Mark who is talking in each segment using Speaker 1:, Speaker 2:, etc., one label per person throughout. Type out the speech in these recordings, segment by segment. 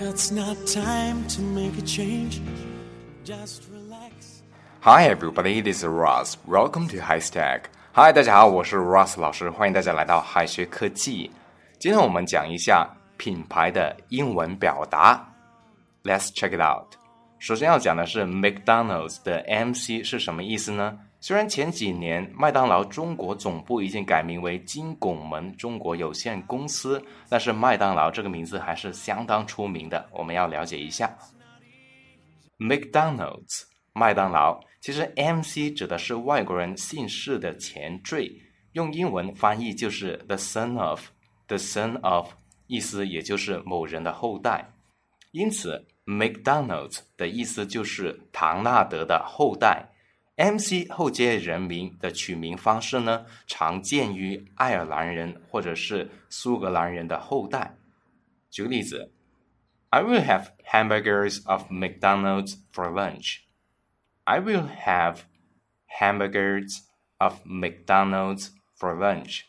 Speaker 1: It's not time to make a change. Just relax.
Speaker 2: Hi everybody, this is Ross. Welcome to High Stack. Hi，大家好，我是 Ross 老师，欢迎大家来到海学科技。今天我们讲一下品牌的英文表达。Let's check it out. 首先要讲的是 McDonald's 的 MC 是什么意思呢？虽然前几年麦当劳中国总部已经改名为金拱门中国有限公司，但是麦当劳这个名字还是相当出名的。我们要了解一下 McDonald's 麦当劳，其实 MC 指的是外国人姓氏的前缀，用英文翻译就是 the son of，the son of，意思也就是某人的后代。因此 McDonald's 的意思就是唐纳德的后代。MC 后接人名的取名方式呢，常见于爱尔兰人或者是苏格兰人的后代。举个例子，I will have hamburgers of McDonald's for lunch. I will have hamburgers of McDonald's for lunch.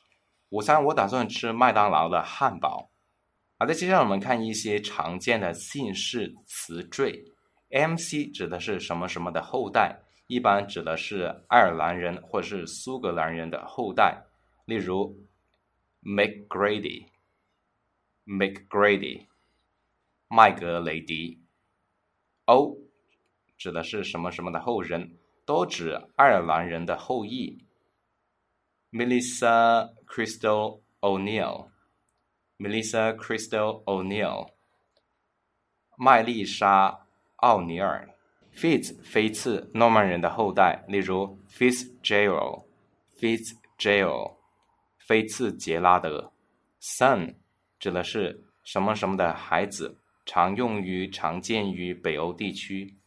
Speaker 2: 午餐我打算吃麦当劳的汉堡。好的，接下来我们看一些常见的姓氏词缀。MC 指的是什么什么的后代。一般指的是爱尔兰人或是苏格兰人的后代，例如 McGrady，McGrady，麦格雷迪。O 指的是什么什么的后人，多指爱尔兰人的后裔。Melissa Crystal O'Neill，Melissa Crystal O'Neill，麦丽莎奥尼尔。Fitz 菲茨诺曼人的后代，例如 Fitzgerald，Fitzgerald，菲茨杰拉德。Son 指的是什么什么的孩子，常用于常见于北欧地区。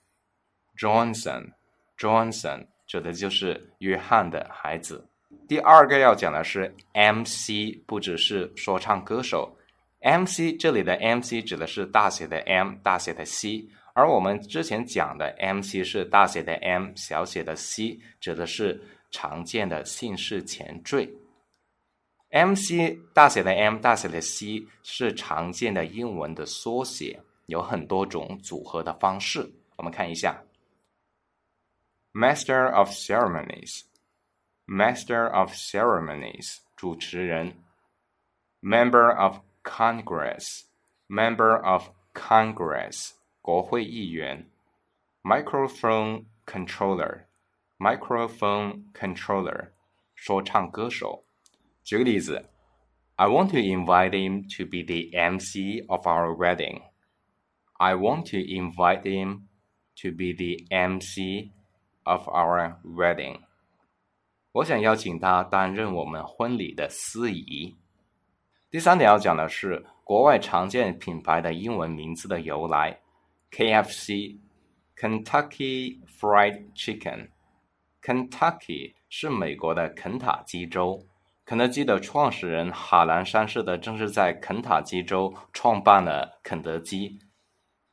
Speaker 2: Johnson，Johnson 指的就是约翰的孩子。第二个要讲的是 MC，不只是说唱歌手。MC 这里的 MC 指的是大写的 M，大写的 C。而我们之前讲的 MC 是大写的 M，小写的 c，指的是常见的姓氏前缀。MC 大写的 M，大写的 C 是常见的英文的缩写，有很多种组合的方式。我们看一下：Master of Ceremonies，Master of Ceremonies，主持人；Member of Congress，Member of Congress。国会议员，microphone controller，microphone controller，说唱歌手。举个例子，I want to invite him to be the MC of our wedding. I want to invite him to be the MC of our wedding. 我想邀请他担任我们婚礼的司仪。第三点要讲的是国外常见品牌的英文名字的由来。KFC Kentucky Fried Chicken Kentucky 是美国的肯塔基州，肯德基的创始人哈兰三世的正是在肯塔基州创办了肯德基。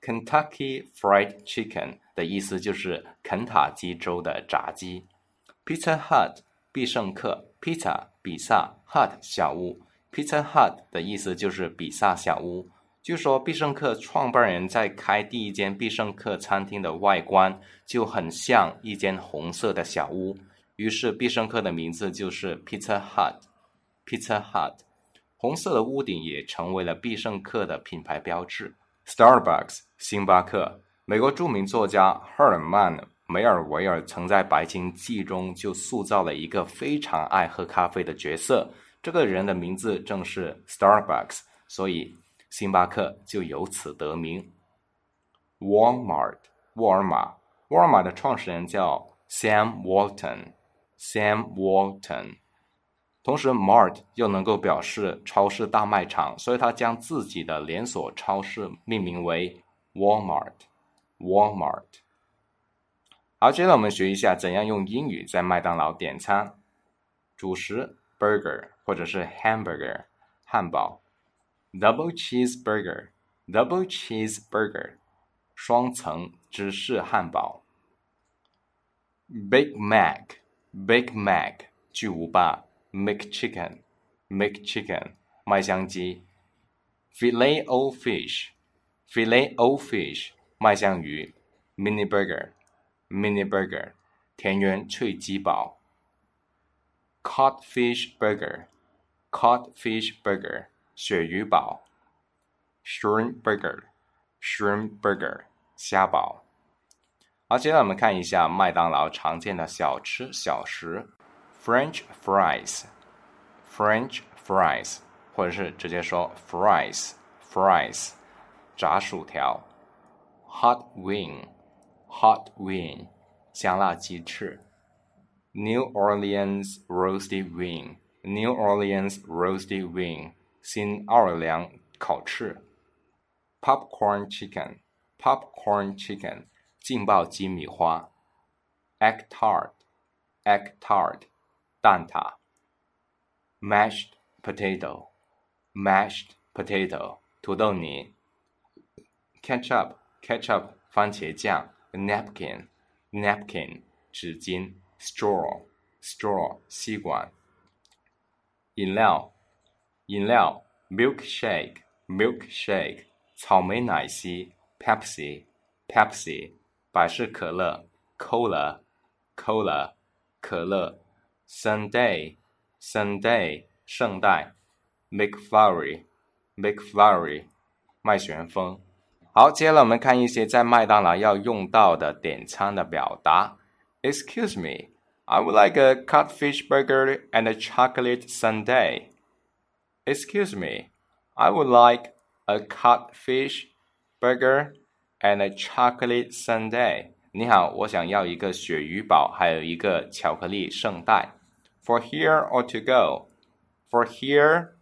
Speaker 2: Kentucky Fried Chicken 的意思就是肯塔基州的炸鸡。Pizza Hut 必胜客，Pizza 比萨，Hut 小屋，Pizza Hut 的意思就是比萨小屋。据说必胜客创办人在开第一间必胜客餐厅的外观就很像一间红色的小屋，于是必胜客的名字就是 Pizza Hut。Pizza Hut，红色的屋顶也成为了必胜客的品牌标志。Starbucks，星巴克，美国著名作家赫尔曼·梅尔维尔曾在《白鲸记》中就塑造了一个非常爱喝咖啡的角色，这个人的名字正是 Starbucks，所以。星巴克就由此得名。Walmart，沃尔玛，沃尔玛的创始人叫 Sam Walton，Sam Walton。同时，Mart 又能够表示超市大卖场，所以他将自己的连锁超市命名为 Walmart，Walmart。好，接着我们学一下怎样用英语在麦当劳点餐。主食 burger 或者是 hamburger，汉堡。Double cheeseburger, double cheeseburger，双层芝士汉堡。Big Mac, Big Mac，巨无霸。McChicken, McChicken，麦香鸡。Filet o fish, Filet o fish 麦香鱼，mini burger mini burger 田园脆鸡堡，codfish burger codfish burger 鳕鱼堡，shrimp burger shrimp burger 虾堡。好，接下来我们看一下麦当劳常见的小吃小食，French fries，French fries，或者是直接说 fries，fries，炸薯条，hot wing，hot wing，香辣鸡翅，New Orleans roasted wing，New Orleans roasted wing，新奥尔良烤翅，popcorn chicken，popcorn chicken。劲爆鸡米花，egg tart，egg tart，蛋挞，mashed potato，mashed potato，土豆泥，ketchup，ketchup，番茄酱，napkin，napkin，纸巾，straw，straw，吸管，饮料，饮料，milkshake，milkshake，草莓奶昔，Pepsi，Pepsi。百事可乐，Cola，Cola，可乐，Sunday，Sunday，圣代，McFlurry，McFlurry，麦旋风。好，接下来我们看一些在麦当劳要用到的点餐的表达。Excuse me, I would like a codfish burger and a chocolate sundae. Excuse me, I would like a codfish burger and a chocolate sundae。你好，我想要一个鳕鱼堡，还有一个巧克力圣代。For here or to go? For here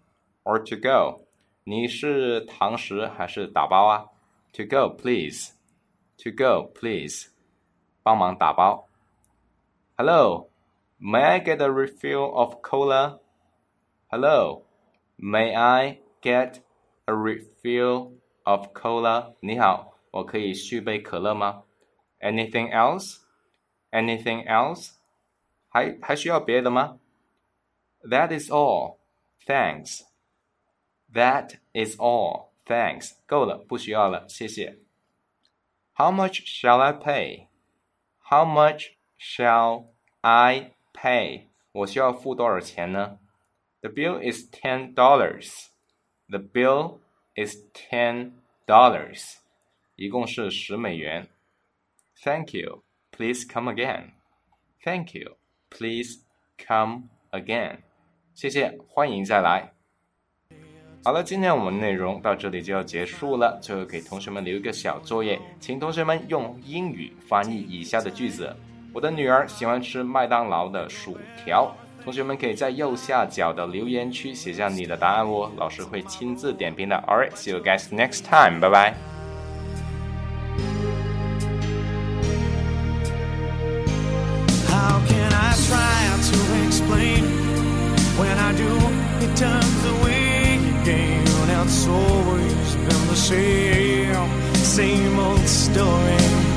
Speaker 2: or to go? 你是堂食还是打包啊？To go, please. To go, please. 帮忙打包。Hello, may I get a refill of cola? Hello, may I get a refill of cola? 你好。我可以续杯可乐吗？Anything else? Anything else? 还还需要别的吗？That is all. Thanks. That is all. Thanks. 够了，不需要了，谢谢。How much shall I pay? How much shall I pay? 我需要付多少钱呢 ？The bill is ten dollars. The bill is ten dollars. 一共是十美元。Thank you. Please come again. Thank you. Please come again. 谢谢，欢迎再来。好了，今天我们内容到这里就要结束了。最后给同学们留一个小作业，请同学们用英语翻译以下的句子。我的女儿喜欢吃麦当劳的薯条。同学们可以在右下角的留言区写下你的答案哦，老师会亲自点评的。Alright, see you guys next time. Bye bye.
Speaker 1: turns away again. It's always been the same, same old story.